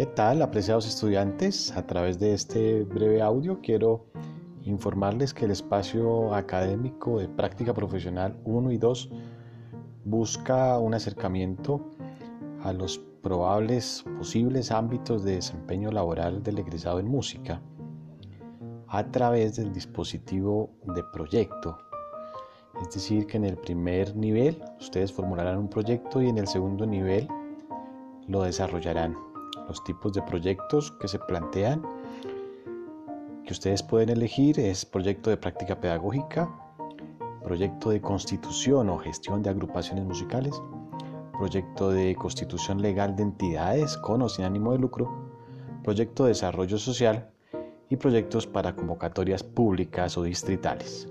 ¿Qué tal, apreciados estudiantes? A través de este breve audio quiero informarles que el espacio académico de práctica profesional 1 y 2 busca un acercamiento a los probables posibles ámbitos de desempeño laboral del egresado en música a través del dispositivo de proyecto. Es decir, que en el primer nivel ustedes formularán un proyecto y en el segundo nivel lo desarrollarán. Los tipos de proyectos que se plantean que ustedes pueden elegir es proyecto de práctica pedagógica, proyecto de constitución o gestión de agrupaciones musicales, proyecto de constitución legal de entidades con o sin ánimo de lucro, proyecto de desarrollo social y proyectos para convocatorias públicas o distritales.